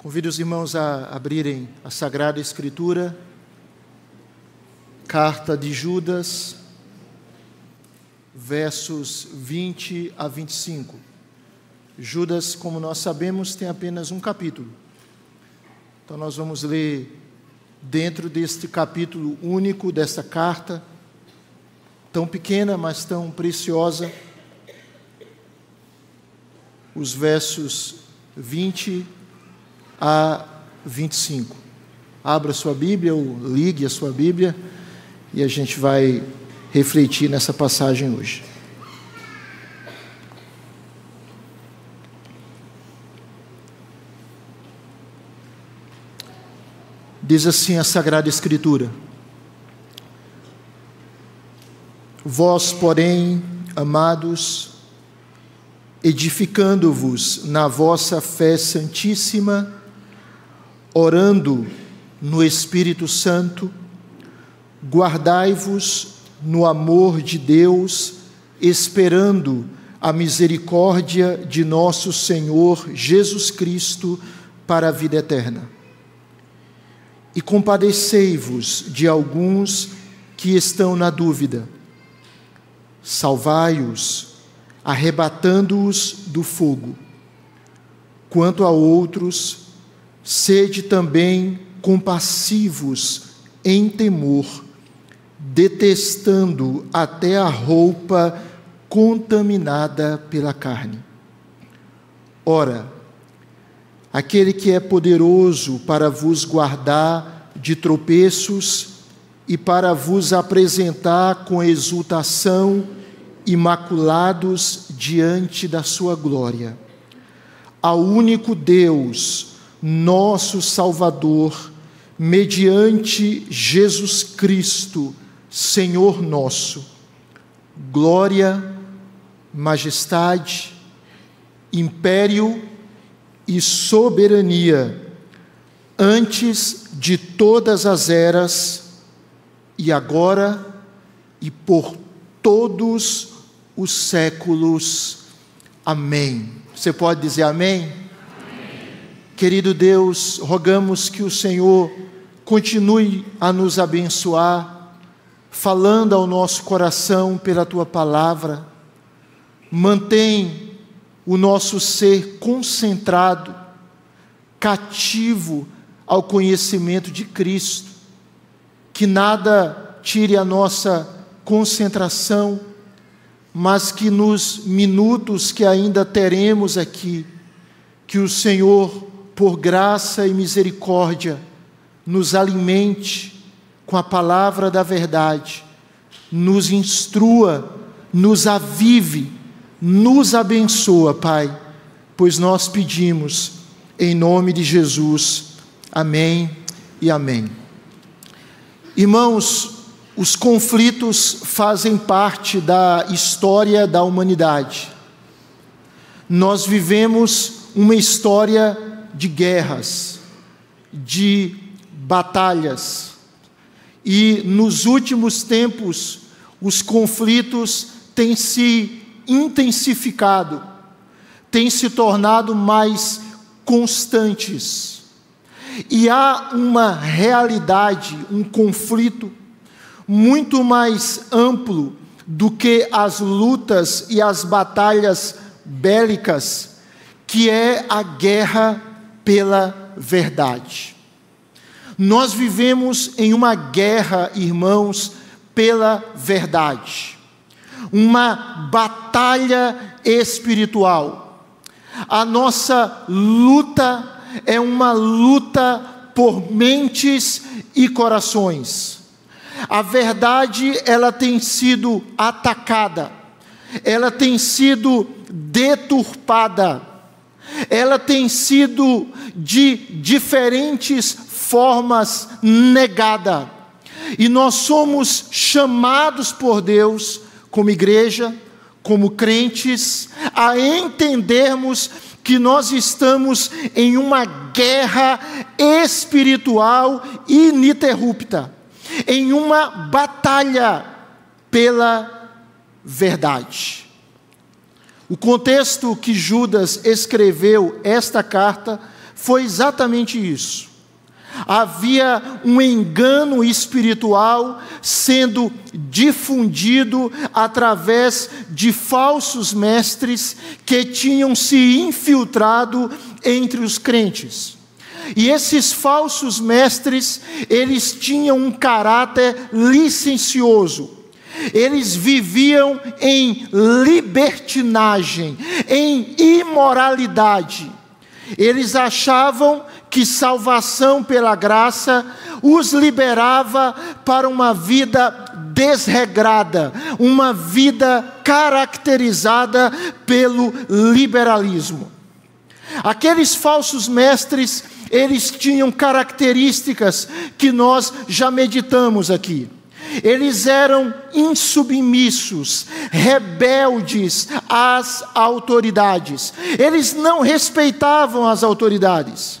Convido os irmãos a abrirem a Sagrada Escritura, carta de Judas, versos 20 a 25. Judas, como nós sabemos, tem apenas um capítulo. Então nós vamos ler dentro deste capítulo único desta carta, tão pequena, mas tão preciosa, os versos 20 a 25. Abra sua Bíblia ou ligue a sua Bíblia e a gente vai refletir nessa passagem hoje. Diz assim a Sagrada Escritura: Vós, porém, amados, edificando-vos na vossa fé santíssima, orando no Espírito Santo, guardai-vos no amor de Deus, esperando a misericórdia de nosso Senhor Jesus Cristo para a vida eterna. E compadecei-vos de alguns que estão na dúvida. Salvai-os, arrebatando-os do fogo. Quanto a outros, sede também compassivos em temor, detestando até a roupa contaminada pela carne. Ora, aquele que é poderoso para vos guardar de tropeços e para vos apresentar com exultação imaculados diante da sua glória. Ao único Deus, nosso Salvador, mediante Jesus Cristo, Senhor nosso, glória, majestade, império e soberania, antes de todas as eras, e agora e por todos os séculos. Amém. Você pode dizer amém? Querido Deus, rogamos que o Senhor continue a nos abençoar, falando ao nosso coração pela tua palavra. Mantém o nosso ser concentrado, cativo ao conhecimento de Cristo. Que nada tire a nossa concentração, mas que nos minutos que ainda teremos aqui, que o Senhor, por graça e misericórdia, nos alimente com a palavra da verdade, nos instrua, nos avive, nos abençoa, Pai, pois nós pedimos em nome de Jesus. Amém e amém. Irmãos, os conflitos fazem parte da história da humanidade. Nós vivemos uma história de guerras, de batalhas, e nos últimos tempos os conflitos têm se intensificado, têm se tornado mais constantes. E há uma realidade, um conflito muito mais amplo do que as lutas e as batalhas bélicas, que é a guerra pela verdade. Nós vivemos em uma guerra, irmãos, pela verdade, uma batalha espiritual. A nossa luta é uma luta por mentes e corações a verdade ela tem sido atacada, ela tem sido deturpada, ela tem sido de diferentes formas negada. E nós somos chamados por Deus, como igreja, como crentes, a entendermos que nós estamos em uma guerra espiritual ininterrupta em uma batalha pela verdade. O contexto que Judas escreveu esta carta foi exatamente isso. Havia um engano espiritual sendo difundido através de falsos mestres que tinham se infiltrado entre os crentes. E esses falsos mestres, eles tinham um caráter licencioso. Eles viviam em libertinagem, em imoralidade. Eles achavam que salvação pela graça os liberava para uma vida desregrada, uma vida caracterizada pelo liberalismo. Aqueles falsos mestres, eles tinham características que nós já meditamos aqui. Eles eram insubmissos, rebeldes às autoridades. Eles não respeitavam as autoridades.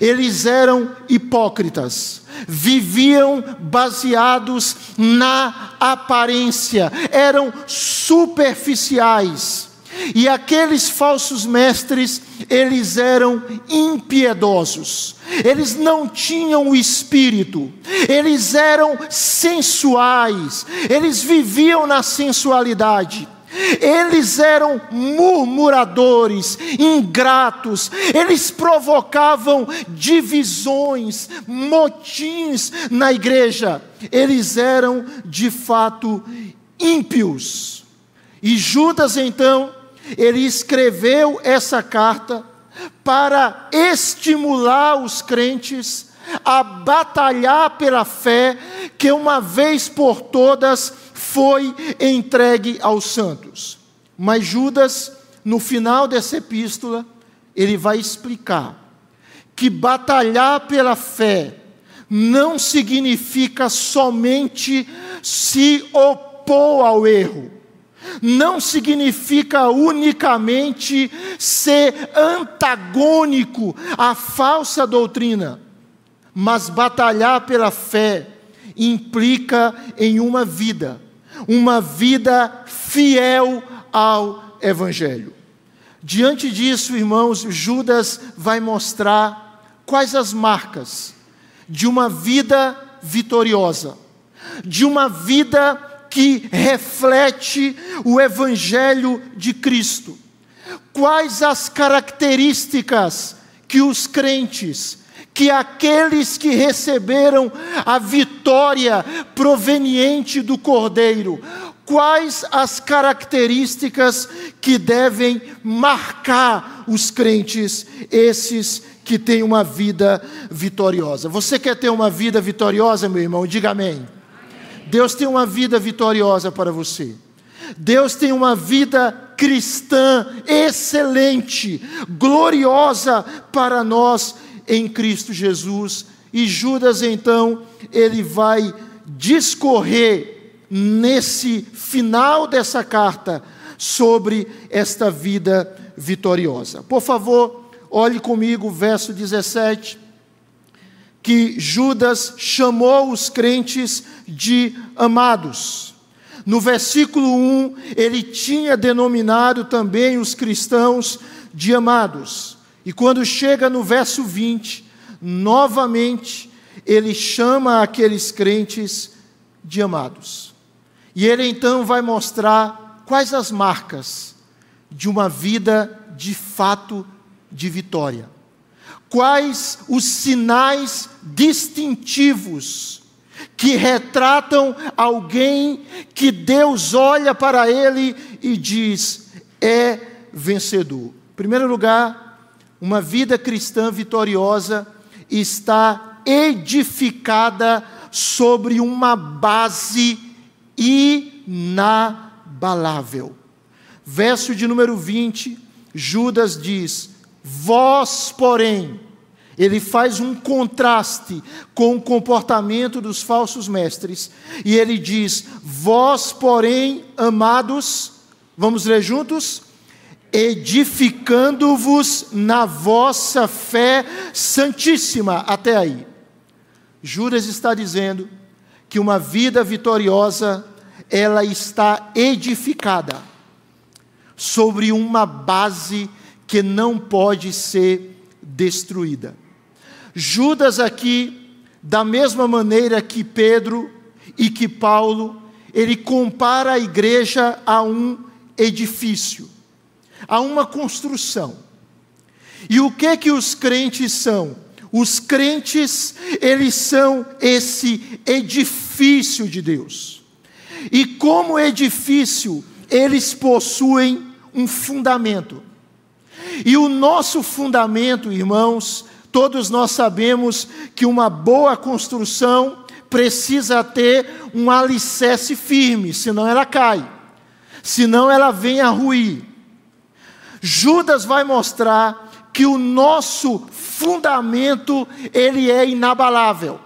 Eles eram hipócritas, viviam baseados na aparência, eram superficiais. E aqueles falsos mestres, eles eram impiedosos, eles não tinham o espírito, eles eram sensuais, eles viviam na sensualidade. Eles eram murmuradores, ingratos, eles provocavam divisões, motins na igreja. Eles eram de fato ímpios. E Judas então ele escreveu essa carta para estimular os crentes a batalhar pela fé que uma vez por todas foi entregue aos santos. Mas Judas, no final dessa epístola, ele vai explicar que batalhar pela fé não significa somente se opor ao erro, não significa unicamente ser antagônico à falsa doutrina, mas batalhar pela fé implica em uma vida, uma vida fiel ao Evangelho. Diante disso, irmãos, Judas vai mostrar quais as marcas de uma vida vitoriosa, de uma vida que reflete o Evangelho de Cristo. Quais as características que os crentes, que aqueles que receberam a vitória proveniente do Cordeiro, quais as características que devem marcar os crentes, esses que têm uma vida vitoriosa. Você quer ter uma vida vitoriosa, meu irmão? Diga amém. Deus tem uma vida vitoriosa para você. Deus tem uma vida cristã excelente, gloriosa para nós em Cristo Jesus. E Judas, então, ele vai discorrer nesse final dessa carta sobre esta vida vitoriosa. Por favor, olhe comigo o verso 17 que Judas chamou os crentes de amados. No versículo 1, ele tinha denominado também os cristãos de amados. E quando chega no verso 20, novamente, ele chama aqueles crentes de amados. E ele então vai mostrar quais as marcas de uma vida de fato de vitória quais os sinais distintivos que retratam alguém que Deus olha para ele e diz: é vencedor. Em primeiro lugar, uma vida cristã vitoriosa está edificada sobre uma base inabalável. Verso de número 20, Judas diz: Vós, porém, ele faz um contraste com o comportamento dos falsos mestres, e ele diz: Vós, porém, amados, vamos ler juntos? Edificando-vos na vossa fé santíssima. Até aí. Judas está dizendo que uma vida vitoriosa, ela está edificada sobre uma base que não pode ser destruída. Judas aqui, da mesma maneira que Pedro e que Paulo, ele compara a igreja a um edifício, a uma construção. E o que que os crentes são? Os crentes, eles são esse edifício de Deus. E como edifício, eles possuem um fundamento. E o nosso fundamento, irmãos, todos nós sabemos que uma boa construção precisa ter um alicerce firme, senão ela cai, senão ela vem a ruir. Judas vai mostrar que o nosso fundamento ele é inabalável.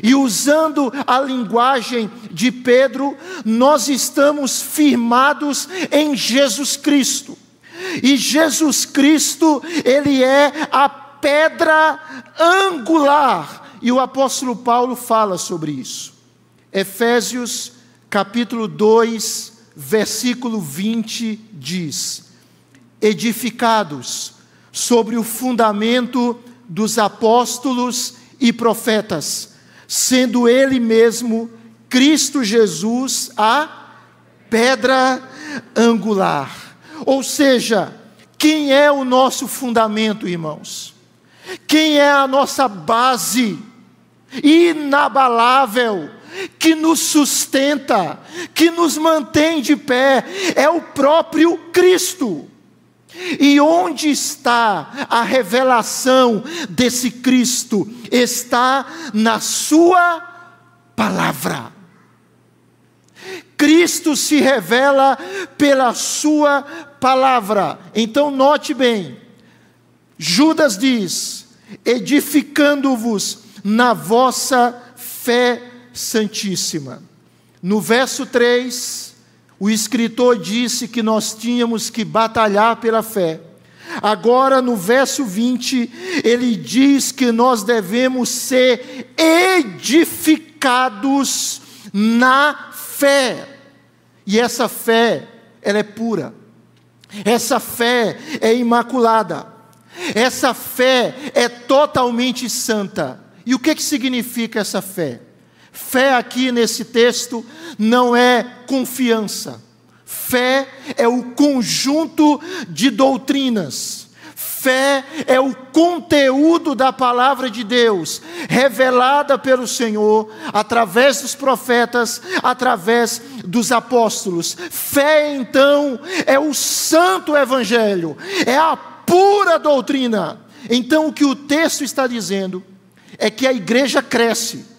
E usando a linguagem de Pedro, nós estamos firmados em Jesus Cristo. E Jesus Cristo, ele é a pedra angular. E o apóstolo Paulo fala sobre isso. Efésios capítulo 2, versículo 20 diz: Edificados sobre o fundamento dos apóstolos e profetas, sendo Ele mesmo, Cristo Jesus, a pedra angular. Ou seja, quem é o nosso fundamento, irmãos? Quem é a nossa base inabalável? que nos sustenta, que nos mantém de pé, é o próprio Cristo. E onde está a revelação desse Cristo? Está na Sua palavra. Cristo se revela pela Sua palavra. Então, note bem: Judas diz: edificando-vos na vossa fé santíssima. No verso 3, o escritor disse que nós tínhamos que batalhar pela fé. Agora, no verso 20, ele diz que nós devemos ser edificados na fé. E essa fé, ela é pura. Essa fé é imaculada. Essa fé é totalmente santa. E o que, que significa essa fé? Fé aqui nesse texto não é confiança. Fé é o conjunto de doutrinas. Fé é o conteúdo da palavra de Deus, revelada pelo Senhor, através dos profetas, através dos apóstolos. Fé, então, é o santo evangelho, é a pura doutrina. Então, o que o texto está dizendo é que a igreja cresce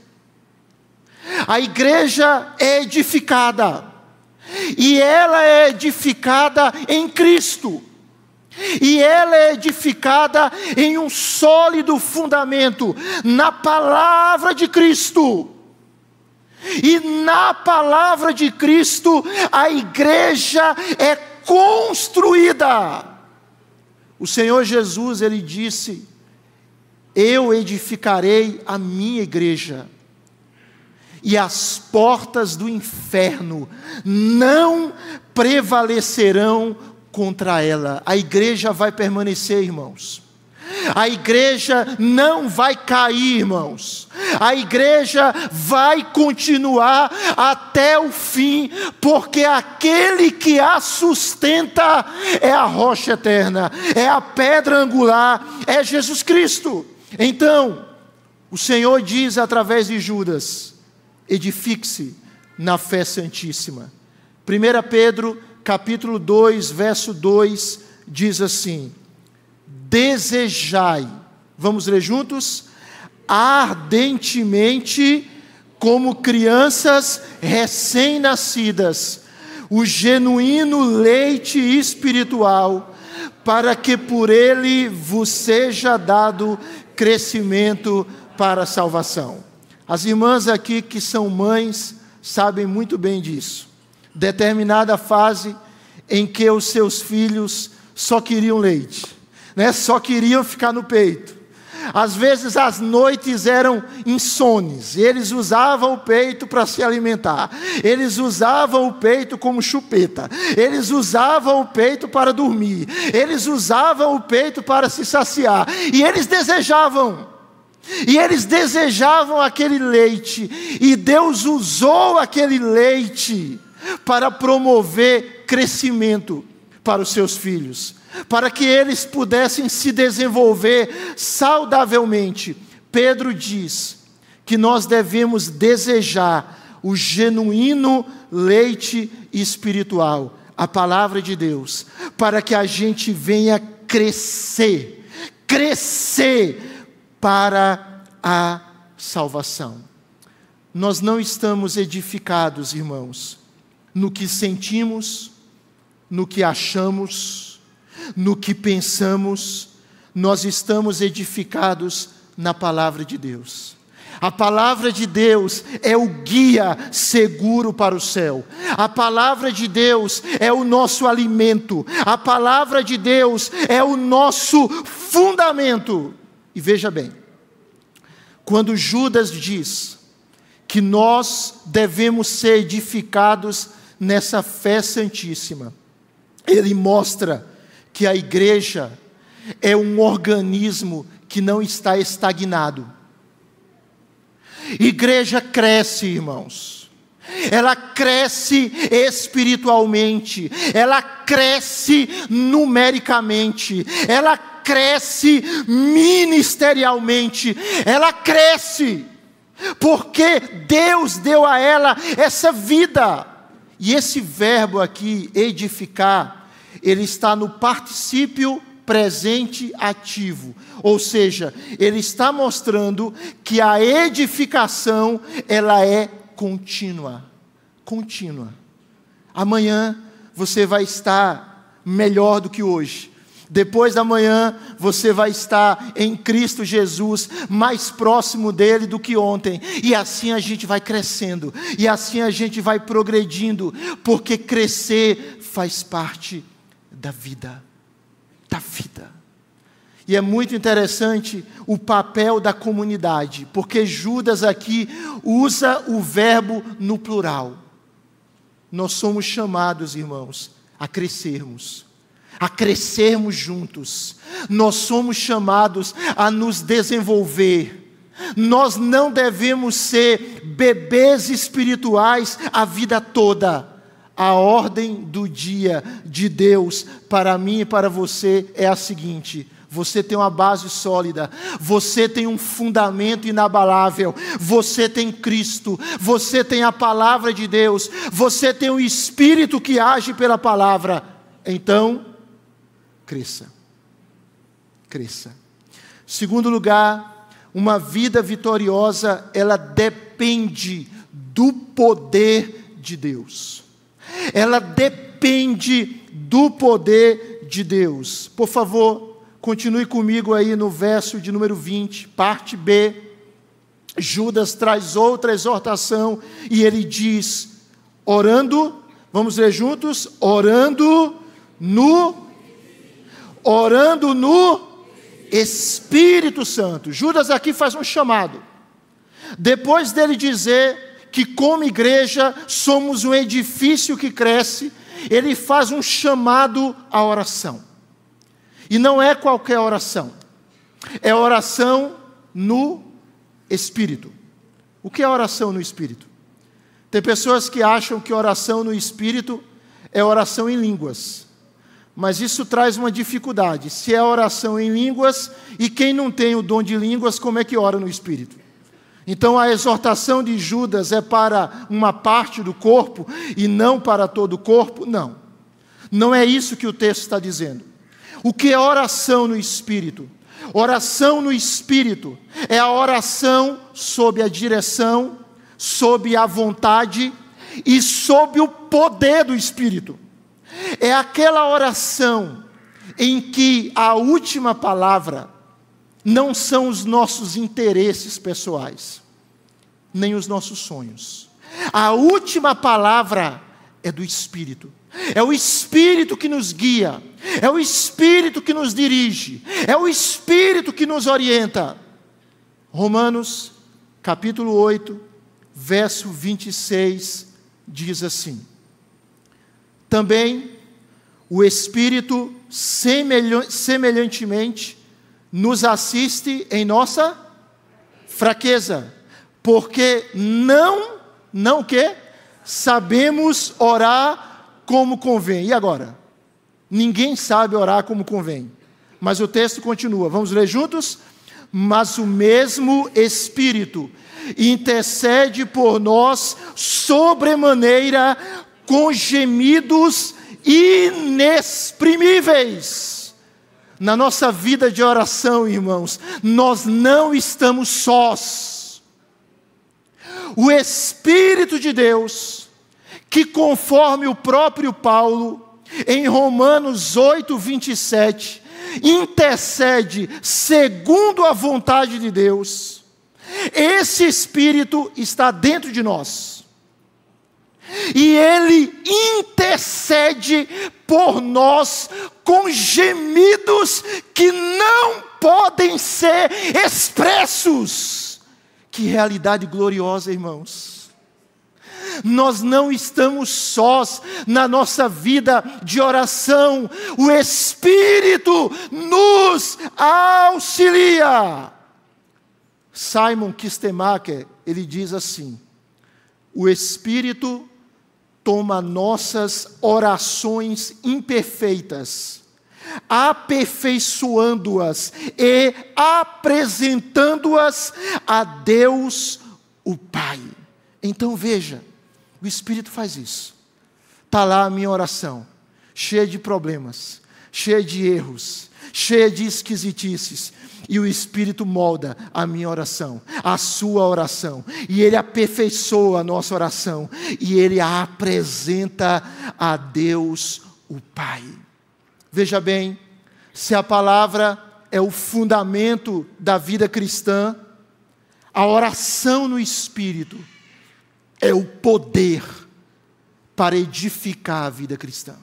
a igreja é edificada, e ela é edificada em Cristo, e ela é edificada em um sólido fundamento, na palavra de Cristo. E na palavra de Cristo, a igreja é construída. O Senhor Jesus, ele disse: Eu edificarei a minha igreja e as portas do inferno não prevalecerão contra ela. A igreja vai permanecer, irmãos. A igreja não vai cair, irmãos. A igreja vai continuar até o fim, porque aquele que a sustenta é a rocha eterna, é a pedra angular, é Jesus Cristo. Então, o Senhor diz através de Judas: edifique-se na fé santíssima. 1 Pedro, capítulo 2, verso 2, diz assim: Desejai, vamos ler juntos? Ardentemente, como crianças recém-nascidas, o genuíno leite espiritual, para que por ele vos seja dado crescimento para a salvação. As irmãs aqui que são mães sabem muito bem disso. Determinada fase em que os seus filhos só queriam leite, né? só queriam ficar no peito. Às vezes as noites eram insones, eles usavam o peito para se alimentar, eles usavam o peito como chupeta, eles usavam o peito para dormir, eles usavam o peito para se saciar, e eles desejavam. E eles desejavam aquele leite, e Deus usou aquele leite para promover crescimento para os seus filhos para que eles pudessem se desenvolver saudavelmente. Pedro diz que nós devemos desejar o genuíno leite espiritual, a palavra de Deus, para que a gente venha crescer, crescer para a salvação. Nós não estamos edificados, irmãos, no que sentimos, no que achamos, no que pensamos, nós estamos edificados na palavra de Deus. A palavra de Deus é o guia seguro para o céu. A palavra de Deus é o nosso alimento. A palavra de Deus é o nosso fundamento. E veja bem, quando Judas diz que nós devemos ser edificados nessa fé santíssima, ele mostra que a igreja é um organismo que não está estagnado. Igreja cresce, irmãos. Ela cresce espiritualmente, ela cresce numericamente, ela cresce ministerialmente, ela cresce, porque Deus deu a ela essa vida. E esse verbo aqui, edificar, ele está no particípio presente ativo, ou seja, ele está mostrando que a edificação ela é contínua, contínua. Amanhã você vai estar melhor do que hoje. Depois da manhã, você vai estar em Cristo Jesus, mais próximo dele do que ontem. E assim a gente vai crescendo, e assim a gente vai progredindo, porque crescer faz parte da vida. Da vida. E é muito interessante o papel da comunidade, porque Judas aqui usa o verbo no plural. Nós somos chamados, irmãos, a crescermos, a crescermos juntos. Nós somos chamados a nos desenvolver. Nós não devemos ser bebês espirituais a vida toda a ordem do dia de Deus para mim e para você é a seguinte: você tem uma base sólida, você tem um fundamento inabalável, você tem Cristo, você tem a palavra de Deus, você tem o Espírito que age pela palavra. Então, cresça. Cresça. Segundo lugar, uma vida vitoriosa, ela depende do poder de Deus ela depende do poder de Deus. Por favor, continue comigo aí no verso de número 20, parte B. Judas traz outra exortação e ele diz: orando, vamos ler juntos? Orando no orando no Espírito Santo. Judas aqui faz um chamado. Depois dele dizer que, como igreja, somos um edifício que cresce, ele faz um chamado à oração. E não é qualquer oração, é oração no Espírito. O que é oração no Espírito? Tem pessoas que acham que oração no Espírito é oração em línguas. Mas isso traz uma dificuldade. Se é oração em línguas, e quem não tem o dom de línguas, como é que ora no Espírito? Então a exortação de Judas é para uma parte do corpo e não para todo o corpo? Não. Não é isso que o texto está dizendo. O que é oração no espírito? Oração no espírito é a oração sob a direção, sob a vontade e sob o poder do espírito. É aquela oração em que a última palavra não são os nossos interesses pessoais, nem os nossos sonhos. A última palavra é do Espírito. É o Espírito que nos guia, é o Espírito que nos dirige, é o Espírito que nos orienta. Romanos, capítulo 8, verso 26, diz assim: Também o Espírito semelhantemente nos assiste em nossa fraqueza, porque não, não que sabemos orar como convém. E agora? Ninguém sabe orar como convém. Mas o texto continua. Vamos ler juntos? Mas o mesmo Espírito intercede por nós sobremaneira com gemidos inexprimíveis. Na nossa vida de oração, irmãos, nós não estamos sós. O Espírito de Deus, que conforme o próprio Paulo, em Romanos 8, 27, intercede segundo a vontade de Deus, esse Espírito está dentro de nós e Ele intercede por nós com gemidos que não podem ser expressos. Que realidade gloriosa, irmãos. Nós não estamos sós na nossa vida de oração, o Espírito nos auxilia. Simon Kistemacher, ele diz assim: o Espírito toma nossas orações imperfeitas, aperfeiçoando-as e apresentando-as a Deus, o Pai. Então veja, o Espírito faz isso. Está lá a minha oração, cheia de problemas, cheia de erros, cheia de esquisitices, e o Espírito molda a minha oração, a sua oração, e Ele aperfeiçoa a nossa oração, e Ele a apresenta a Deus, o Pai. Veja bem, se a palavra é o fundamento da vida cristã, a oração no Espírito é o poder para edificar a vida cristã.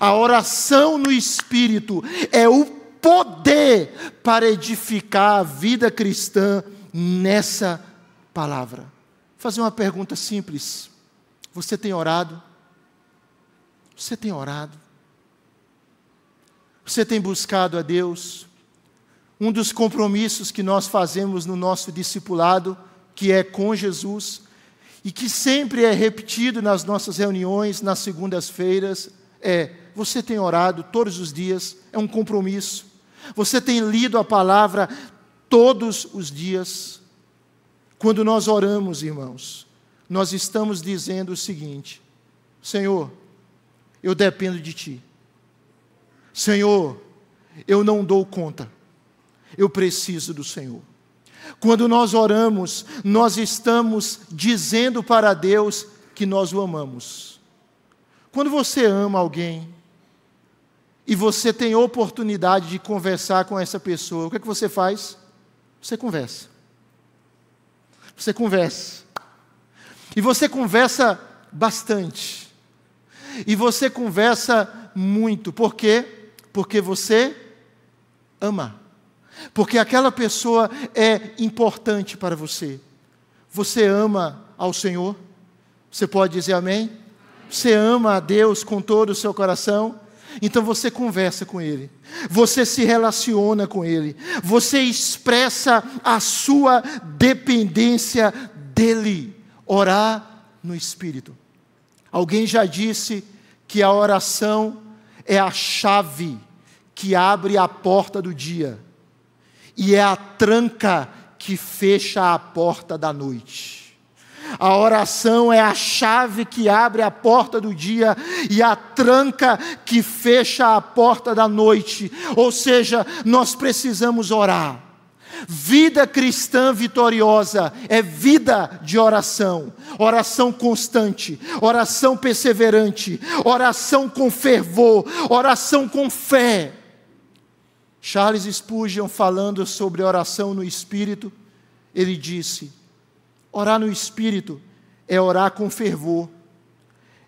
A oração no Espírito é o poder para edificar a vida cristã nessa palavra. Vou fazer uma pergunta simples. Você tem orado? Você tem orado? Você tem buscado a Deus? Um dos compromissos que nós fazemos no nosso discipulado, que é com Jesus, e que sempre é repetido nas nossas reuniões, nas segundas-feiras, é: você tem orado todos os dias, é um compromisso. Você tem lido a palavra todos os dias? Quando nós oramos, irmãos, nós estamos dizendo o seguinte: Senhor, eu dependo de Ti. Senhor, eu não dou conta. Eu preciso do Senhor. Quando nós oramos, nós estamos dizendo para Deus que nós o amamos. Quando você ama alguém, e você tem oportunidade de conversar com essa pessoa, o que é que você faz? Você conversa. Você conversa. E você conversa bastante. E você conversa muito. Por quê? Porque você ama. Porque aquela pessoa é importante para você. Você ama ao Senhor? Você pode dizer amém? Você ama a Deus com todo o seu coração? Então você conversa com ele, você se relaciona com ele, você expressa a sua dependência dele. Orar no Espírito. Alguém já disse que a oração é a chave que abre a porta do dia e é a tranca que fecha a porta da noite. A oração é a chave que abre a porta do dia e a tranca que fecha a porta da noite. Ou seja, nós precisamos orar. Vida cristã vitoriosa é vida de oração, oração constante, oração perseverante, oração com fervor, oração com fé. Charles Spurgeon, falando sobre oração no Espírito, ele disse: Orar no Espírito é orar com fervor,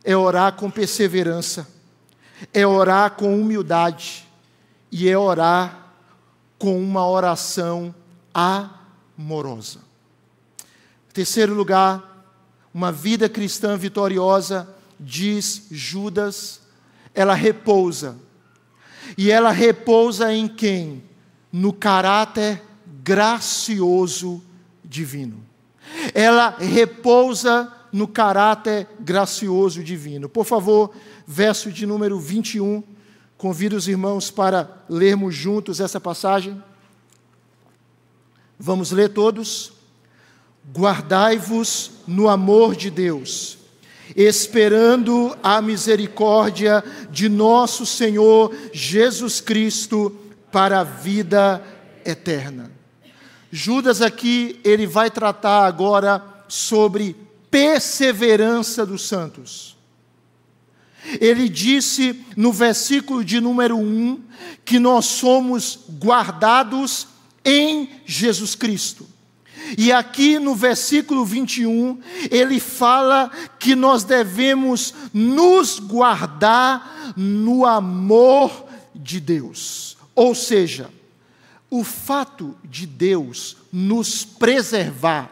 é orar com perseverança, é orar com humildade e é orar com uma oração amorosa. Terceiro lugar, uma vida cristã vitoriosa, diz Judas, ela repousa. E ela repousa em quem? No caráter gracioso divino. Ela repousa no caráter gracioso divino. Por favor, verso de número 21. Convido os irmãos para lermos juntos essa passagem. Vamos ler todos. Guardai-vos no amor de Deus, esperando a misericórdia de nosso Senhor Jesus Cristo para a vida eterna. Judas aqui, ele vai tratar agora sobre perseverança dos santos. Ele disse no versículo de número 1 que nós somos guardados em Jesus Cristo. E aqui no versículo 21, ele fala que nós devemos nos guardar no amor de Deus. Ou seja, o fato de Deus nos preservar,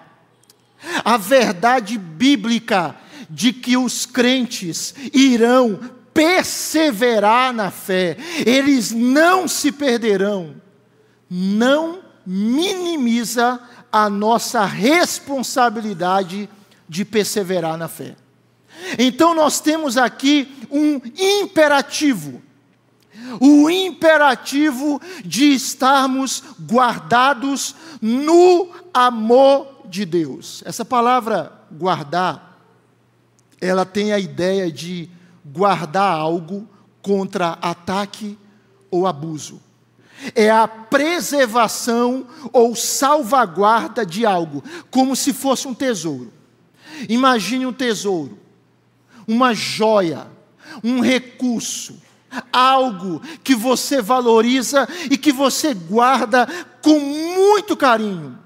a verdade bíblica de que os crentes irão perseverar na fé, eles não se perderão, não minimiza a nossa responsabilidade de perseverar na fé. Então nós temos aqui um imperativo o imperativo de estarmos guardados no amor de Deus. Essa palavra guardar, ela tem a ideia de guardar algo contra ataque ou abuso. É a preservação ou salvaguarda de algo, como se fosse um tesouro. Imagine um tesouro, uma joia, um recurso, algo que você valoriza e que você guarda com muito carinho.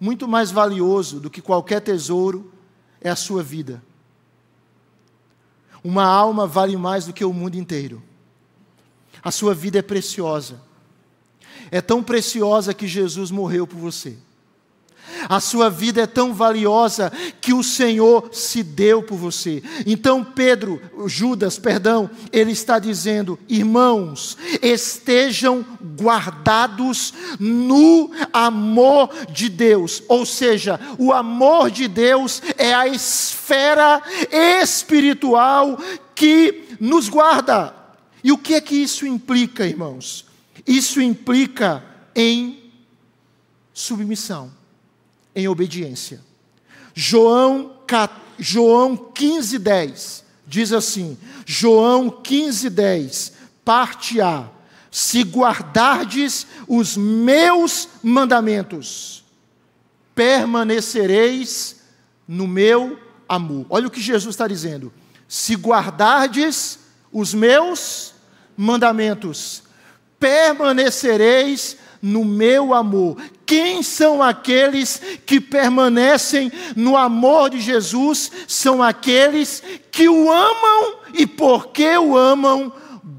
Muito mais valioso do que qualquer tesouro é a sua vida. Uma alma vale mais do que o mundo inteiro. A sua vida é preciosa. É tão preciosa que Jesus morreu por você. A sua vida é tão valiosa que o Senhor se deu por você. Então Pedro, Judas, perdão, ele está dizendo: "Irmãos, estejam guardados no amor de Deus". Ou seja, o amor de Deus é a esfera espiritual que nos guarda. E o que é que isso implica, irmãos? Isso implica em submissão em obediência. João, João 15, 10 diz assim: João 15, 10, parte A. Se guardardes os meus mandamentos, permanecereis no meu amor. Olha o que Jesus está dizendo. Se guardardes os meus mandamentos, permanecereis no meu amor. Quem são aqueles que permanecem no amor de Jesus? São aqueles que o amam e, porque o amam,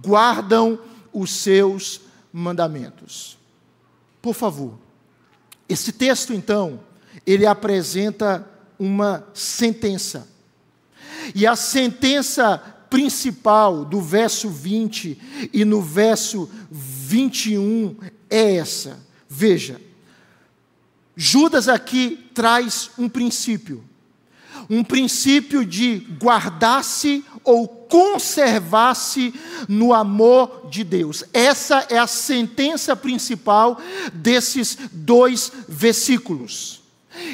guardam os seus mandamentos. Por favor, esse texto, então, ele apresenta uma sentença. E a sentença principal do verso 20 e no verso 21 é essa. Veja, Judas aqui traz um princípio. Um princípio de guardar-se ou conservar-se no amor de Deus. Essa é a sentença principal desses dois versículos.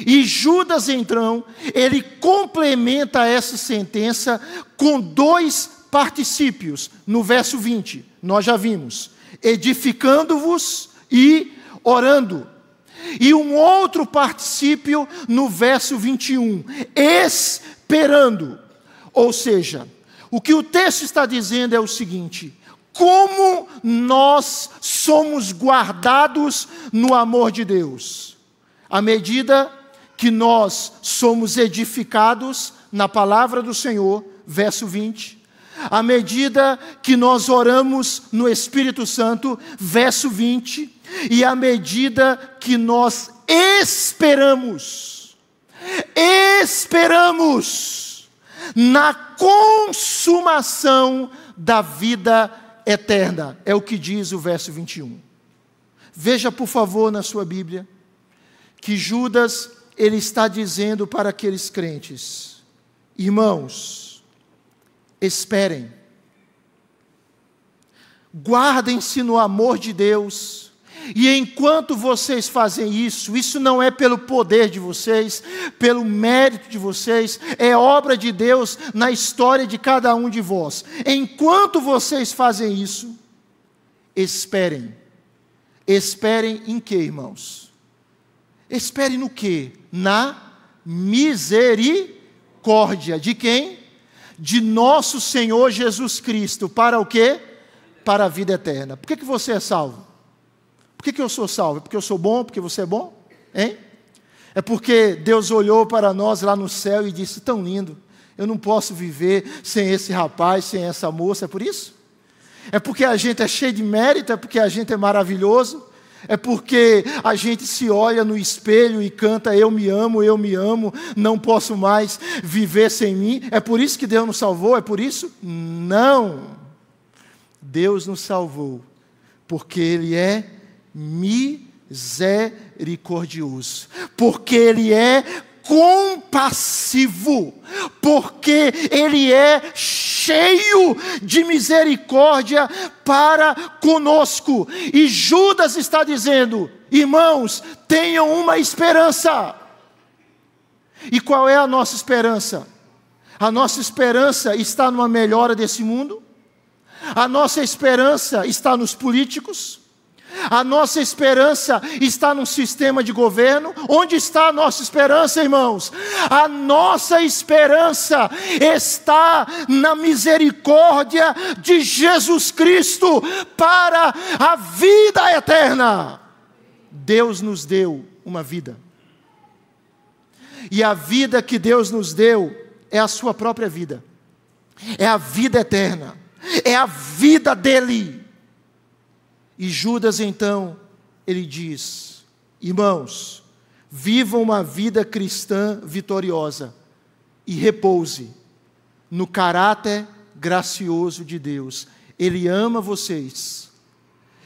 E Judas, então, ele complementa essa sentença com dois particípios. No verso 20, nós já vimos: edificando-vos e orando. E um outro particípio no verso 21, esperando. Ou seja, o que o texto está dizendo é o seguinte: como nós somos guardados no amor de Deus, à medida que nós somos edificados na palavra do Senhor, verso 20. À medida que nós oramos no Espírito Santo, verso 20. E à medida que nós esperamos, esperamos na consumação da vida eterna. É o que diz o verso 21. Veja, por favor, na sua Bíblia, que Judas ele está dizendo para aqueles crentes: irmãos, esperem, guardem-se no amor de Deus, e enquanto vocês fazem isso, isso não é pelo poder de vocês, pelo mérito de vocês, é obra de Deus na história de cada um de vós. Enquanto vocês fazem isso, esperem. Esperem em que, irmãos? Esperem no que? Na misericórdia de quem? De nosso Senhor Jesus Cristo. Para o quê? Para a vida eterna. Por que, que você é salvo? Que, que eu sou salvo? É porque eu sou bom? Porque você é bom? Hein? É porque Deus olhou para nós lá no céu e disse: tão lindo, eu não posso viver sem esse rapaz, sem essa moça, é por isso? É porque a gente é cheio de mérito, é porque a gente é maravilhoso, é porque a gente se olha no espelho e canta: Eu me amo, eu me amo, não posso mais viver sem mim. É por isso que Deus nos salvou? É por isso? Não. Deus nos salvou porque Ele é misericordioso, porque Ele é compassivo, porque Ele é cheio de misericórdia para conosco. E Judas está dizendo: irmãos, tenham uma esperança. E qual é a nossa esperança? A nossa esperança está numa melhora desse mundo? A nossa esperança está nos políticos? A nossa esperança está num sistema de governo. Onde está a nossa esperança, irmãos? A nossa esperança está na misericórdia de Jesus Cristo para a vida eterna. Deus nos deu uma vida. E a vida que Deus nos deu é a sua própria vida. É a vida eterna. É a vida dele. E Judas então, ele diz: Irmãos, vivam uma vida cristã vitoriosa e repouse no caráter gracioso de Deus. Ele ama vocês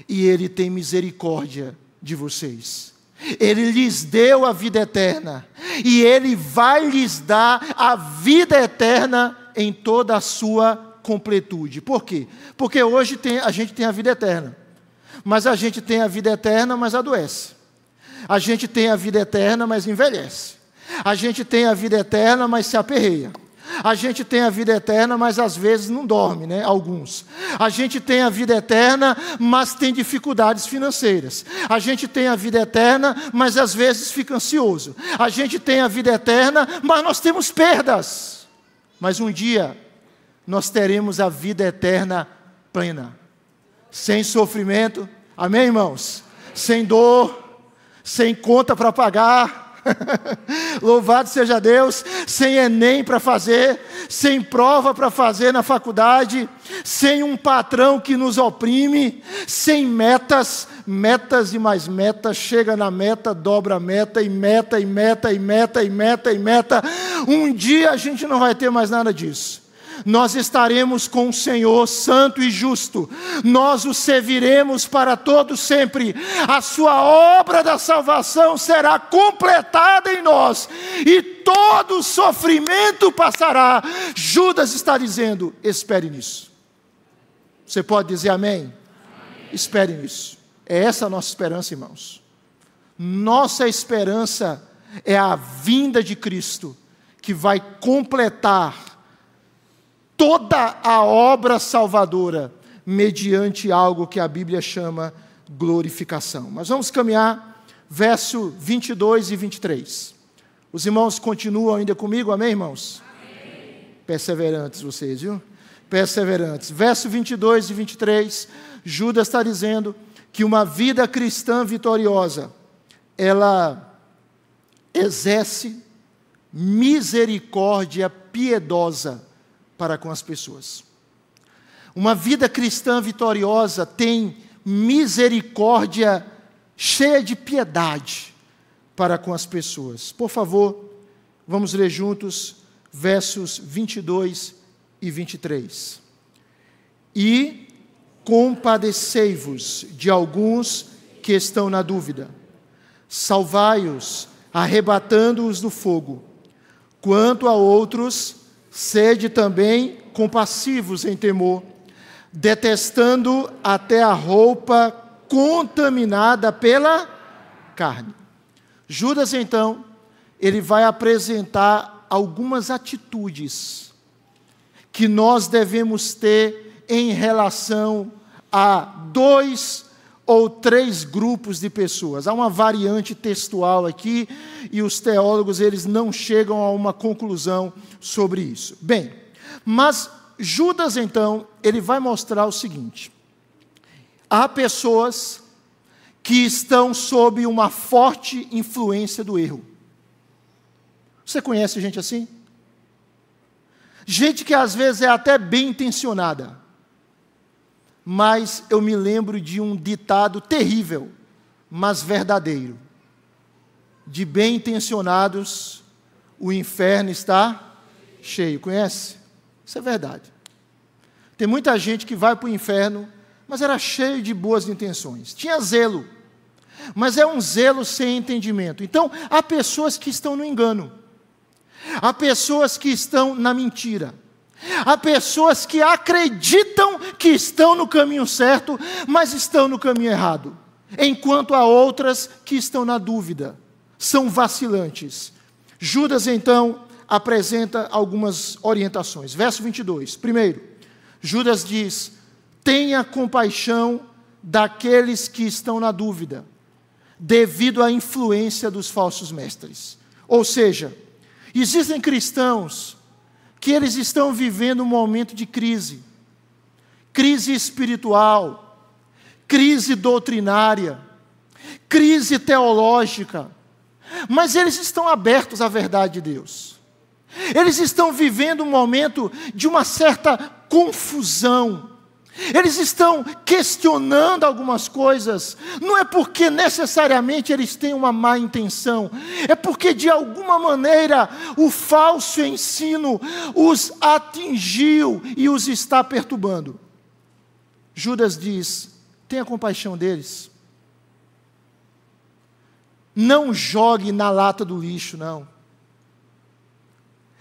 e ele tem misericórdia de vocês. Ele lhes deu a vida eterna e ele vai lhes dar a vida eterna em toda a sua completude. Por quê? Porque hoje tem, a gente tem a vida eterna. Mas a gente tem a vida eterna, mas adoece. A gente tem a vida eterna, mas envelhece. A gente tem a vida eterna, mas se aperreia. A gente tem a vida eterna, mas às vezes não dorme, né? Alguns. A gente tem a vida eterna, mas tem dificuldades financeiras. A gente tem a vida eterna, mas às vezes fica ansioso. A gente tem a vida eterna, mas nós temos perdas. Mas um dia nós teremos a vida eterna plena sem sofrimento, amém, irmãos? Sem dor, sem conta para pagar. Louvado seja Deus, sem Enem para fazer, sem prova para fazer na faculdade, sem um patrão que nos oprime, sem metas, metas e mais metas, chega na meta, dobra a meta, e meta, e meta, e meta, e meta, e meta. Um dia a gente não vai ter mais nada disso nós estaremos com o Senhor santo e justo, nós o serviremos para todo sempre, a sua obra da salvação será completada em nós, e todo sofrimento passará. Judas está dizendo: espere nisso. Você pode dizer amém? amém. Espere nisso. É essa a nossa esperança, irmãos. Nossa esperança é a vinda de Cristo, que vai completar toda a obra salvadora mediante algo que a Bíblia chama glorificação. Mas vamos caminhar, verso 22 e 23. Os irmãos continuam ainda comigo, amém, irmãos? Amém. Perseverantes vocês, viu? Perseverantes. Verso 22 e 23, Judas está dizendo que uma vida cristã vitoriosa, ela exerce misericórdia piedosa para com as pessoas. Uma vida cristã vitoriosa tem misericórdia cheia de piedade para com as pessoas. Por favor, vamos ler juntos versos 22 e 23. E compadecei-vos de alguns que estão na dúvida, salvai-os, arrebatando-os do fogo. Quanto a outros, sede também compassivos em temor, detestando até a roupa contaminada pela carne. Judas, então, ele vai apresentar algumas atitudes que nós devemos ter em relação a dois ou três grupos de pessoas. Há uma variante textual aqui e os teólogos eles não chegam a uma conclusão sobre isso. Bem, mas Judas então, ele vai mostrar o seguinte: há pessoas que estão sob uma forte influência do erro. Você conhece gente assim? Gente que às vezes é até bem intencionada, mas eu me lembro de um ditado terrível, mas verdadeiro. De bem intencionados, o inferno está cheio. Conhece? Isso é verdade. Tem muita gente que vai para o inferno, mas era cheio de boas intenções. Tinha zelo, mas é um zelo sem entendimento. Então, há pessoas que estão no engano, há pessoas que estão na mentira. Há pessoas que acreditam que estão no caminho certo, mas estão no caminho errado. Enquanto há outras que estão na dúvida, são vacilantes. Judas, então, apresenta algumas orientações. Verso 22. Primeiro, Judas diz: tenha compaixão daqueles que estão na dúvida, devido à influência dos falsos mestres. Ou seja, existem cristãos que eles estão vivendo um momento de crise, crise espiritual, crise doutrinária, crise teológica, mas eles estão abertos à verdade de Deus. Eles estão vivendo um momento de uma certa confusão. Eles estão questionando algumas coisas, não é porque necessariamente eles têm uma má intenção, é porque de alguma maneira o falso ensino os atingiu e os está perturbando. Judas diz: tenha compaixão deles. Não jogue na lata do lixo, não.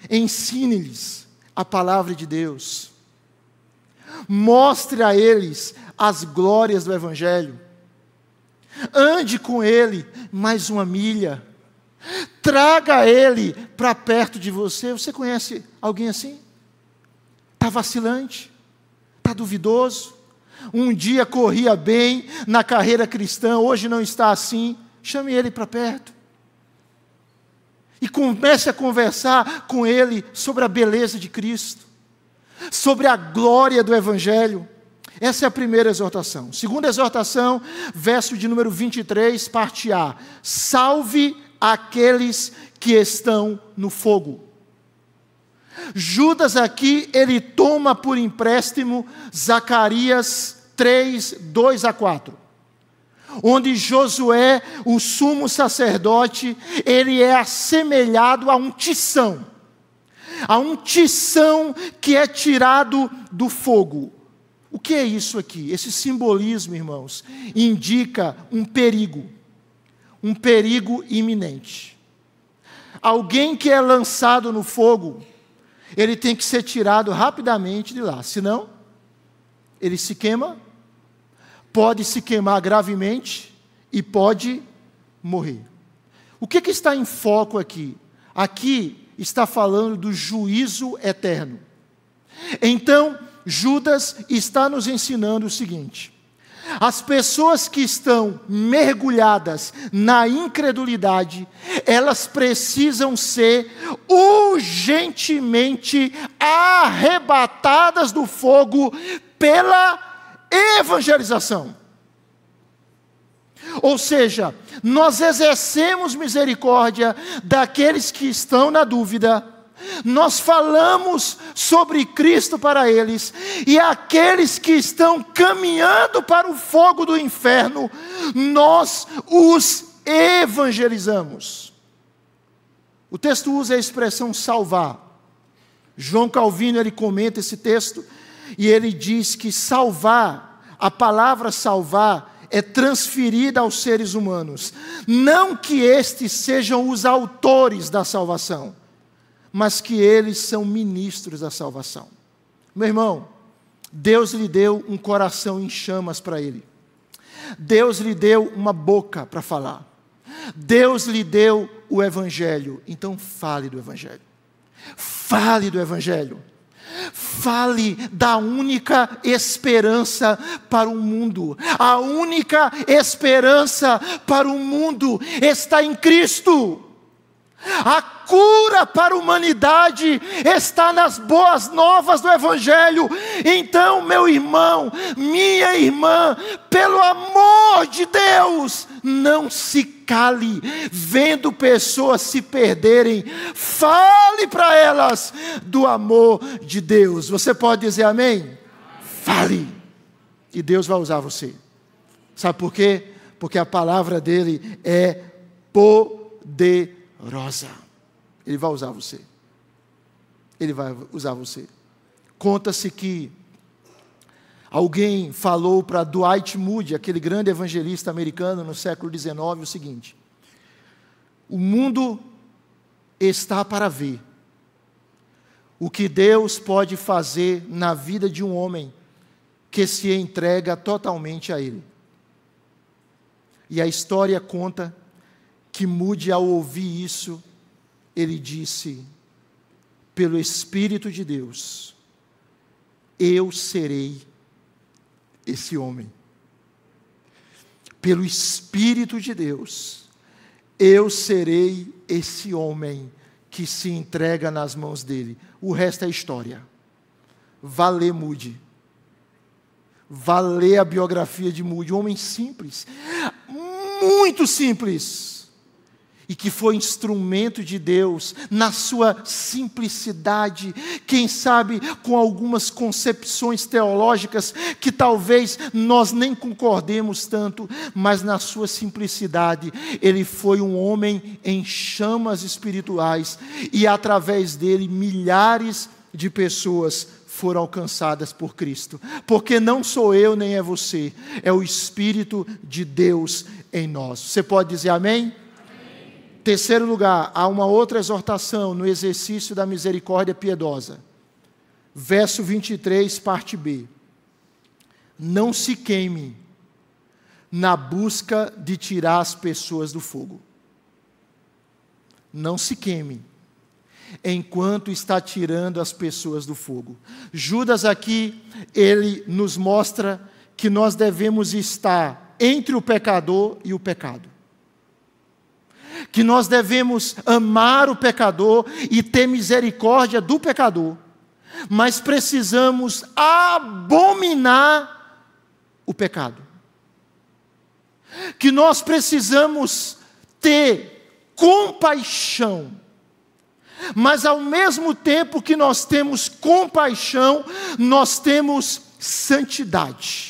Ensine-lhes a palavra de Deus. Mostre a eles as glórias do Evangelho. Ande com ele mais uma milha. Traga ele para perto de você. Você conhece alguém assim? Está vacilante? Está duvidoso? Um dia corria bem na carreira cristã, hoje não está assim. Chame ele para perto e comece a conversar com ele sobre a beleza de Cristo, sobre a glória do Evangelho. Essa é a primeira exortação. Segunda exortação, verso de número 23, parte A: Salve aqueles que estão no fogo. Judas aqui, ele toma por empréstimo Zacarias 3, 2 a 4 onde Josué, o sumo sacerdote, ele é assemelhado a um tição, a um tição que é tirado do fogo. O que é isso aqui? Esse simbolismo, irmãos, indica um perigo, um perigo iminente. Alguém que é lançado no fogo, ele tem que ser tirado rapidamente de lá, senão ele se queima pode se queimar gravemente e pode morrer. O que, que está em foco aqui? Aqui está falando do juízo eterno. Então, Judas está nos ensinando o seguinte: as pessoas que estão mergulhadas na incredulidade, elas precisam ser urgentemente arrebatadas do fogo pela evangelização. Ou seja, nós exercemos misericórdia daqueles que estão na dúvida, nós falamos sobre Cristo para eles, e aqueles que estão caminhando para o fogo do inferno, nós os evangelizamos. O texto usa a expressão salvar. João Calvino ele comenta esse texto e ele diz que salvar, a palavra salvar é transferida aos seres humanos. Não que estes sejam os autores da salvação, mas que eles são ministros da salvação. Meu irmão, Deus lhe deu um coração em chamas para ele. Deus lhe deu uma boca para falar. Deus lhe deu o evangelho. Então fale do evangelho. Fale do evangelho. Fale da única esperança para o mundo. A única esperança para o mundo está em Cristo. A cura para a humanidade está nas boas novas do Evangelho. Então, meu irmão, minha irmã, pelo amor de Deus, não se cale, vendo pessoas se perderem, fale para elas do amor de Deus. Você pode dizer amém? Fale, e Deus vai usar você. Sabe por quê? Porque a palavra dele é poderosa rosa. Ele vai usar você. Ele vai usar você. Conta-se que alguém falou para Dwight Moody, aquele grande evangelista americano no século XIX, o seguinte: O mundo está para ver o que Deus pode fazer na vida de um homem que se entrega totalmente a Ele. E a história conta que mude ao ouvir isso, ele disse: pelo Espírito de Deus, eu serei esse homem. Pelo Espírito de Deus, eu serei esse homem que se entrega nas mãos dele. O resto é história. Vale Mude. Vale a biografia de Mude. Um homem simples. Muito simples e que foi instrumento de Deus na sua simplicidade, quem sabe com algumas concepções teológicas que talvez nós nem concordemos tanto, mas na sua simplicidade, ele foi um homem em chamas espirituais e através dele milhares de pessoas foram alcançadas por Cristo. Porque não sou eu nem é você, é o Espírito de Deus em nós. Você pode dizer amém? Terceiro lugar, há uma outra exortação no exercício da misericórdia piedosa. Verso 23, parte B. Não se queime na busca de tirar as pessoas do fogo. Não se queime enquanto está tirando as pessoas do fogo. Judas aqui, ele nos mostra que nós devemos estar entre o pecador e o pecado que nós devemos amar o pecador e ter misericórdia do pecador, mas precisamos abominar o pecado. Que nós precisamos ter compaixão, mas ao mesmo tempo que nós temos compaixão, nós temos santidade.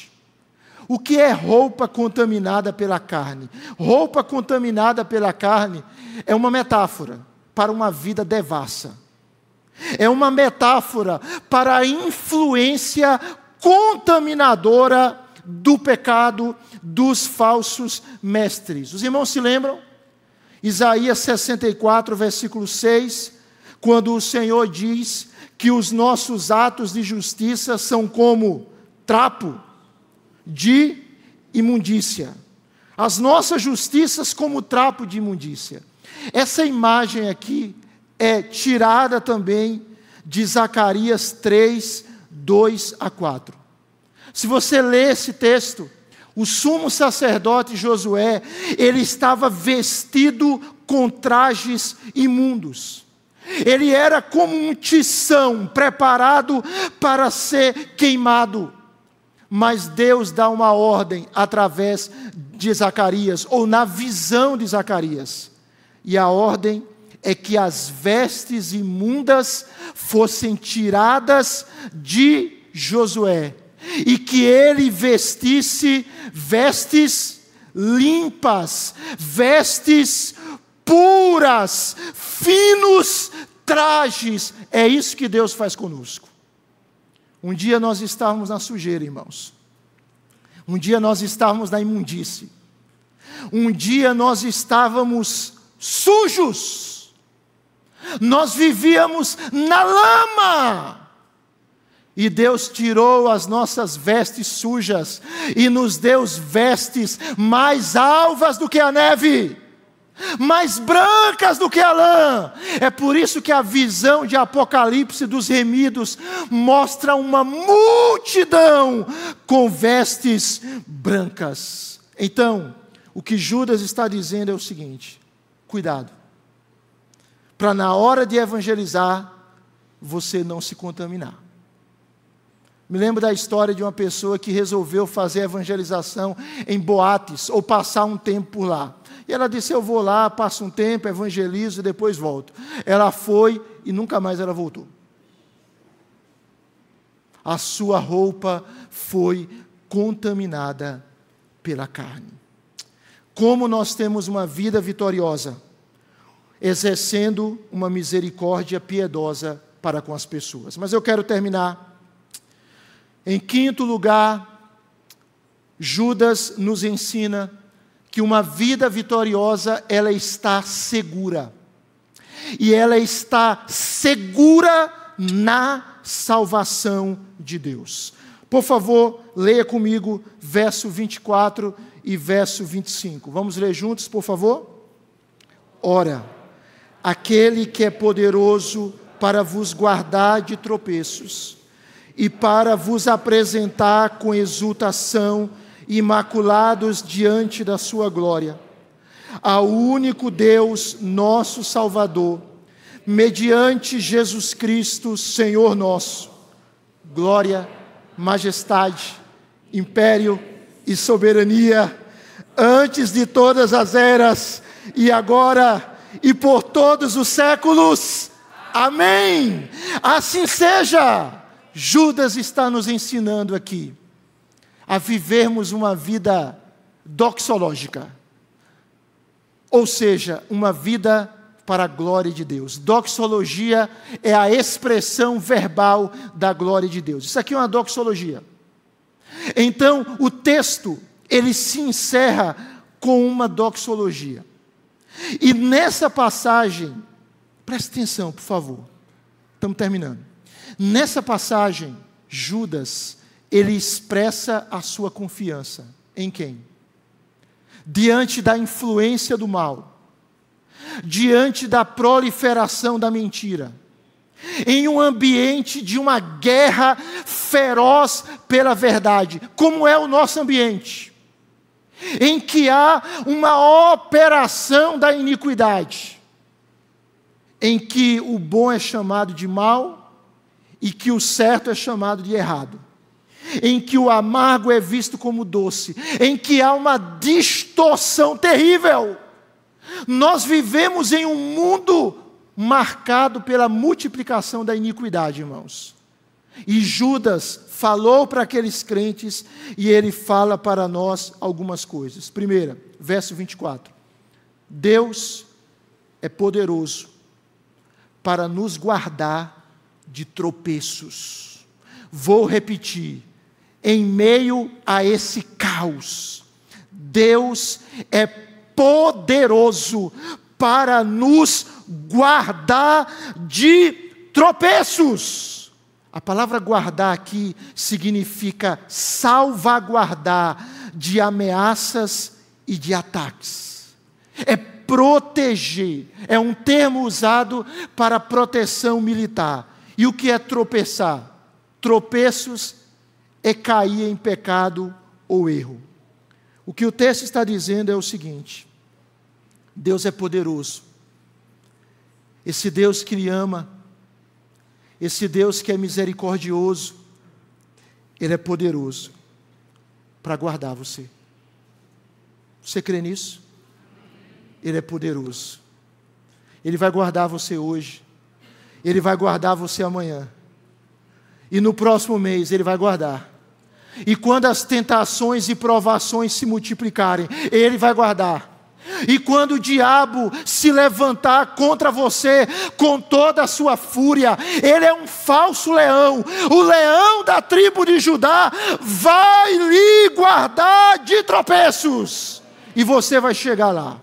O que é roupa contaminada pela carne? Roupa contaminada pela carne é uma metáfora para uma vida devassa. É uma metáfora para a influência contaminadora do pecado dos falsos mestres. Os irmãos se lembram? Isaías 64, versículo 6, quando o Senhor diz que os nossos atos de justiça são como trapo de imundícia. As nossas justiças como trapo de imundícia. Essa imagem aqui é tirada também de Zacarias 3, 2 a 4. Se você ler esse texto, o sumo sacerdote Josué, ele estava vestido com trajes imundos. Ele era como um tição preparado para ser queimado mas Deus dá uma ordem através de Zacarias, ou na visão de Zacarias. E a ordem é que as vestes imundas fossem tiradas de Josué e que ele vestisse vestes limpas, vestes puras, finos trajes. É isso que Deus faz conosco. Um dia nós estávamos na sujeira, irmãos. Um dia nós estávamos na imundície. Um dia nós estávamos sujos. Nós vivíamos na lama. E Deus tirou as nossas vestes sujas e nos deu vestes mais alvas do que a neve mais brancas do que a lã. É por isso que a visão de Apocalipse dos remidos mostra uma multidão com vestes brancas. Então, o que Judas está dizendo é o seguinte: cuidado, para na hora de evangelizar, você não se contaminar. Me lembro da história de uma pessoa que resolveu fazer evangelização em boates ou passar um tempo por lá. E ela disse: Eu vou lá, passo um tempo, evangelizo e depois volto. Ela foi e nunca mais ela voltou. A sua roupa foi contaminada pela carne. Como nós temos uma vida vitoriosa, exercendo uma misericórdia piedosa para com as pessoas. Mas eu quero terminar. Em quinto lugar, Judas nos ensina que uma vida vitoriosa ela está segura. E ela está segura na salvação de Deus. Por favor, leia comigo verso 24 e verso 25. Vamos ler juntos, por favor? Ora, aquele que é poderoso para vos guardar de tropeços e para vos apresentar com exultação imaculados diante da Sua glória. Ao único Deus, nosso Salvador, mediante Jesus Cristo, Senhor nosso, glória, majestade, império e soberania, antes de todas as eras, e agora e por todos os séculos. Amém. Assim seja. Judas está nos ensinando aqui a vivermos uma vida doxológica, ou seja, uma vida para a glória de Deus. Doxologia é a expressão verbal da glória de Deus. Isso aqui é uma doxologia. Então, o texto, ele se encerra com uma doxologia. E nessa passagem, preste atenção, por favor. Estamos terminando. Nessa passagem, Judas ele expressa a sua confiança. Em quem? Diante da influência do mal, diante da proliferação da mentira, em um ambiente de uma guerra feroz pela verdade, como é o nosso ambiente, em que há uma operação da iniquidade, em que o bom é chamado de mal e que o certo é chamado de errado em que o amargo é visto como doce, em que há uma distorção terrível. Nós vivemos em um mundo marcado pela multiplicação da iniquidade, irmãos. E Judas falou para aqueles crentes e ele fala para nós algumas coisas. Primeira, verso 24. Deus é poderoso para nos guardar de tropeços. Vou repetir em meio a esse caos. Deus é poderoso para nos guardar de tropeços. A palavra guardar aqui significa salvaguardar de ameaças e de ataques. É proteger, é um termo usado para proteção militar. E o que é tropeçar? Tropeços é cair em pecado ou erro. O que o texto está dizendo é o seguinte: Deus é poderoso. Esse Deus que lhe ama, esse Deus que é misericordioso, Ele é poderoso para guardar você. Você crê nisso? Ele é poderoso. Ele vai guardar você hoje, Ele vai guardar você amanhã, e no próximo mês Ele vai guardar. E quando as tentações e provações se multiplicarem, Ele vai guardar. E quando o diabo se levantar contra você com toda a sua fúria, ele é um falso leão, o leão da tribo de Judá vai lhe guardar de tropeços, e você vai chegar lá.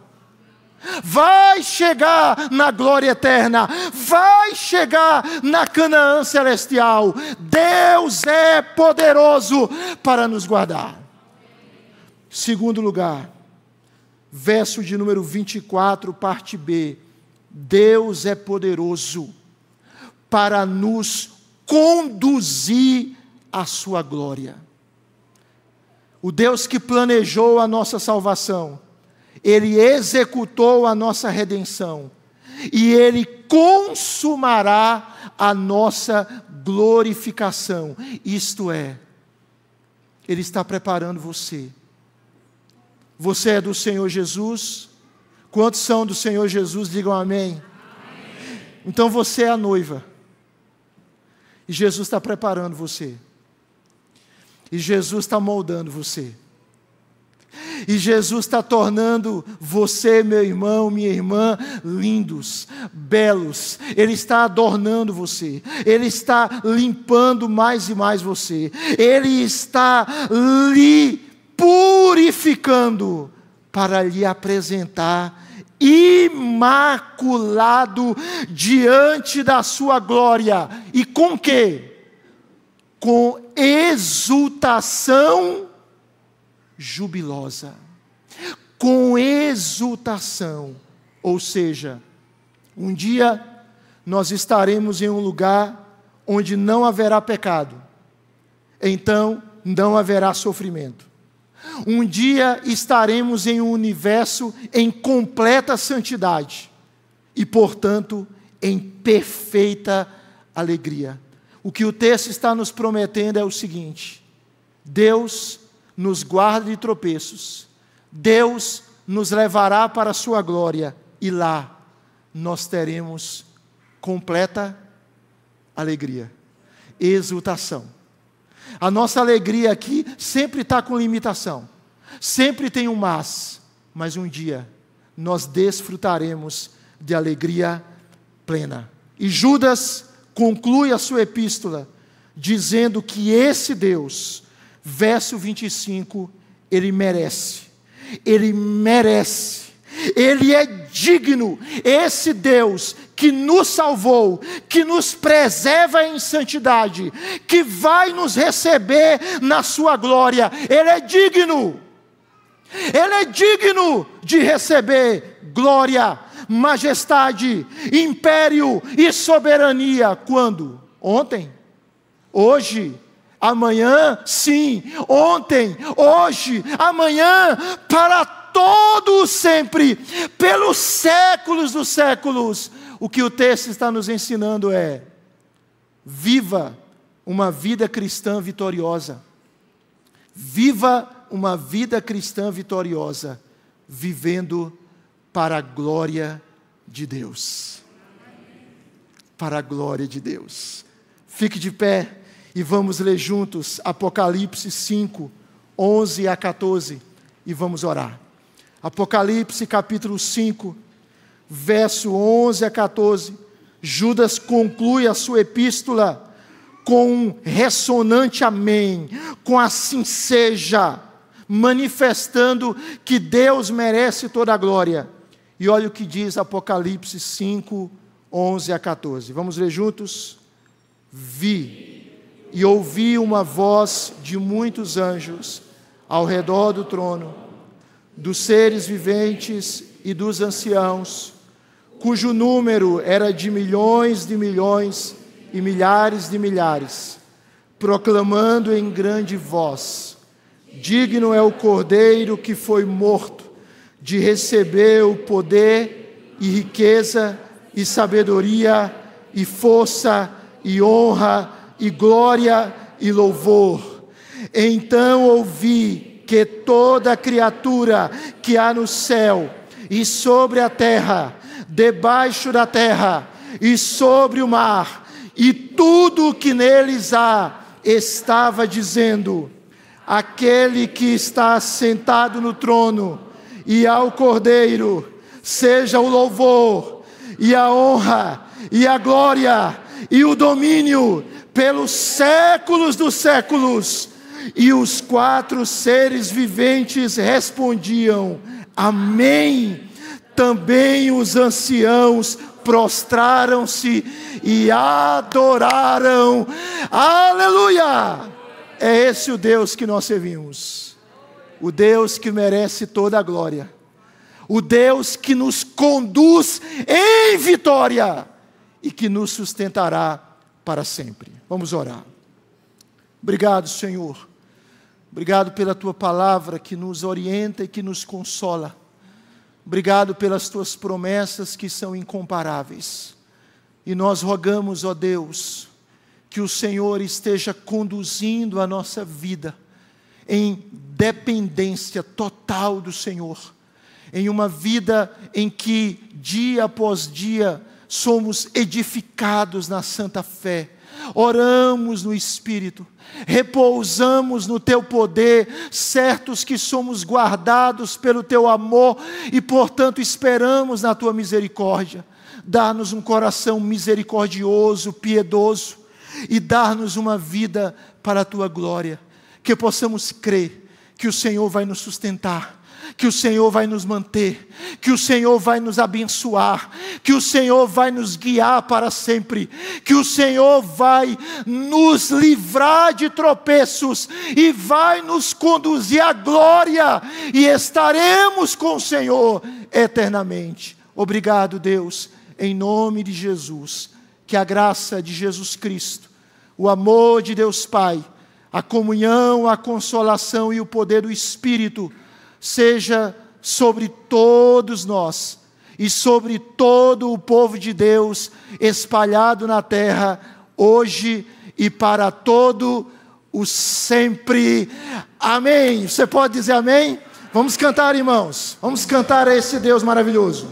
Vai chegar na glória eterna, vai chegar na Canaã celestial. Deus é poderoso para nos guardar. Segundo lugar, verso de número 24, parte B. Deus é poderoso para nos conduzir à sua glória. O Deus que planejou a nossa salvação, ele executou a nossa redenção e ele consumará a nossa glorificação. Isto é, ele está preparando você você é do Senhor Jesus? Quantos são do Senhor Jesus? Digam amém. amém. Então você é a noiva. E Jesus está preparando você. E Jesus está moldando você. E Jesus está tornando você, meu irmão, minha irmã, lindos, belos. Ele está adornando você. Ele está limpando mais e mais você. Ele está lhe purificando para lhe apresentar imaculado diante da sua glória. E com que? Com exultação jubilosa. Com exultação. Ou seja, um dia nós estaremos em um lugar onde não haverá pecado. Então não haverá sofrimento. Um dia estaremos em um universo em completa santidade e, portanto, em perfeita alegria. O que o texto está nos prometendo é o seguinte: Deus nos guarda de tropeços, Deus nos levará para a sua glória e lá nós teremos completa alegria, exultação. A nossa alegria aqui sempre está com limitação, sempre tem um mas, mas um dia nós desfrutaremos de alegria plena. E Judas conclui a sua epístola dizendo que esse Deus, verso 25, ele merece, ele merece ele é digno, esse Deus que nos salvou, que nos preserva em santidade, que vai nos receber na Sua glória, Ele é digno, Ele é digno de receber glória, majestade, império e soberania. Quando? Ontem? Hoje? Amanhã? Sim. Ontem? Hoje? Amanhã? Para todo sempre, pelos séculos dos séculos. O que o texto está nos ensinando é: viva uma vida cristã vitoriosa. Viva uma vida cristã vitoriosa, vivendo para a glória de Deus. Para a glória de Deus. Fique de pé e vamos ler juntos Apocalipse 5, 11 a 14 e vamos orar. Apocalipse capítulo 5, verso 11 a 14. Judas conclui a sua epístola com um ressonante amém, com assim seja, manifestando que Deus merece toda a glória. E olha o que diz Apocalipse 5, 11 a 14. Vamos ler juntos? Vi e ouvi uma voz de muitos anjos ao redor do trono dos seres viventes e dos anciãos, cujo número era de milhões de milhões e milhares de milhares, proclamando em grande voz: Digno é o Cordeiro que foi morto de receber o poder e riqueza e sabedoria e força e honra e glória e louvor. Então ouvi que toda criatura que há no céu e sobre a terra, debaixo da terra e sobre o mar, e tudo o que neles há, estava dizendo: Aquele que está sentado no trono e ao Cordeiro, seja o louvor e a honra e a glória e o domínio pelos séculos dos séculos. E os quatro seres viventes respondiam: Amém. Também os anciãos prostraram-se e adoraram. Aleluia! É esse o Deus que nós servimos. O Deus que merece toda a glória. O Deus que nos conduz em vitória e que nos sustentará para sempre. Vamos orar. Obrigado, Senhor. Obrigado pela tua palavra que nos orienta e que nos consola. Obrigado pelas tuas promessas que são incomparáveis. E nós rogamos, ó Deus, que o Senhor esteja conduzindo a nossa vida em dependência total do Senhor, em uma vida em que dia após dia somos edificados na santa fé, oramos no Espírito, repousamos no Teu poder, certos que somos guardados pelo Teu amor e, portanto, esperamos na Tua misericórdia. Dá-nos um coração misericordioso, piedoso e dar-nos uma vida para a Tua glória, que possamos crer que o Senhor vai nos sustentar que o Senhor vai nos manter, que o Senhor vai nos abençoar, que o Senhor vai nos guiar para sempre, que o Senhor vai nos livrar de tropeços e vai nos conduzir à glória e estaremos com o Senhor eternamente. Obrigado, Deus, em nome de Jesus. Que a graça de Jesus Cristo, o amor de Deus Pai, a comunhão, a consolação e o poder do Espírito seja sobre todos nós e sobre todo o povo de Deus espalhado na terra, hoje e para todo o sempre. Amém. Você pode dizer amém? Vamos cantar, irmãos. Vamos cantar a esse Deus maravilhoso.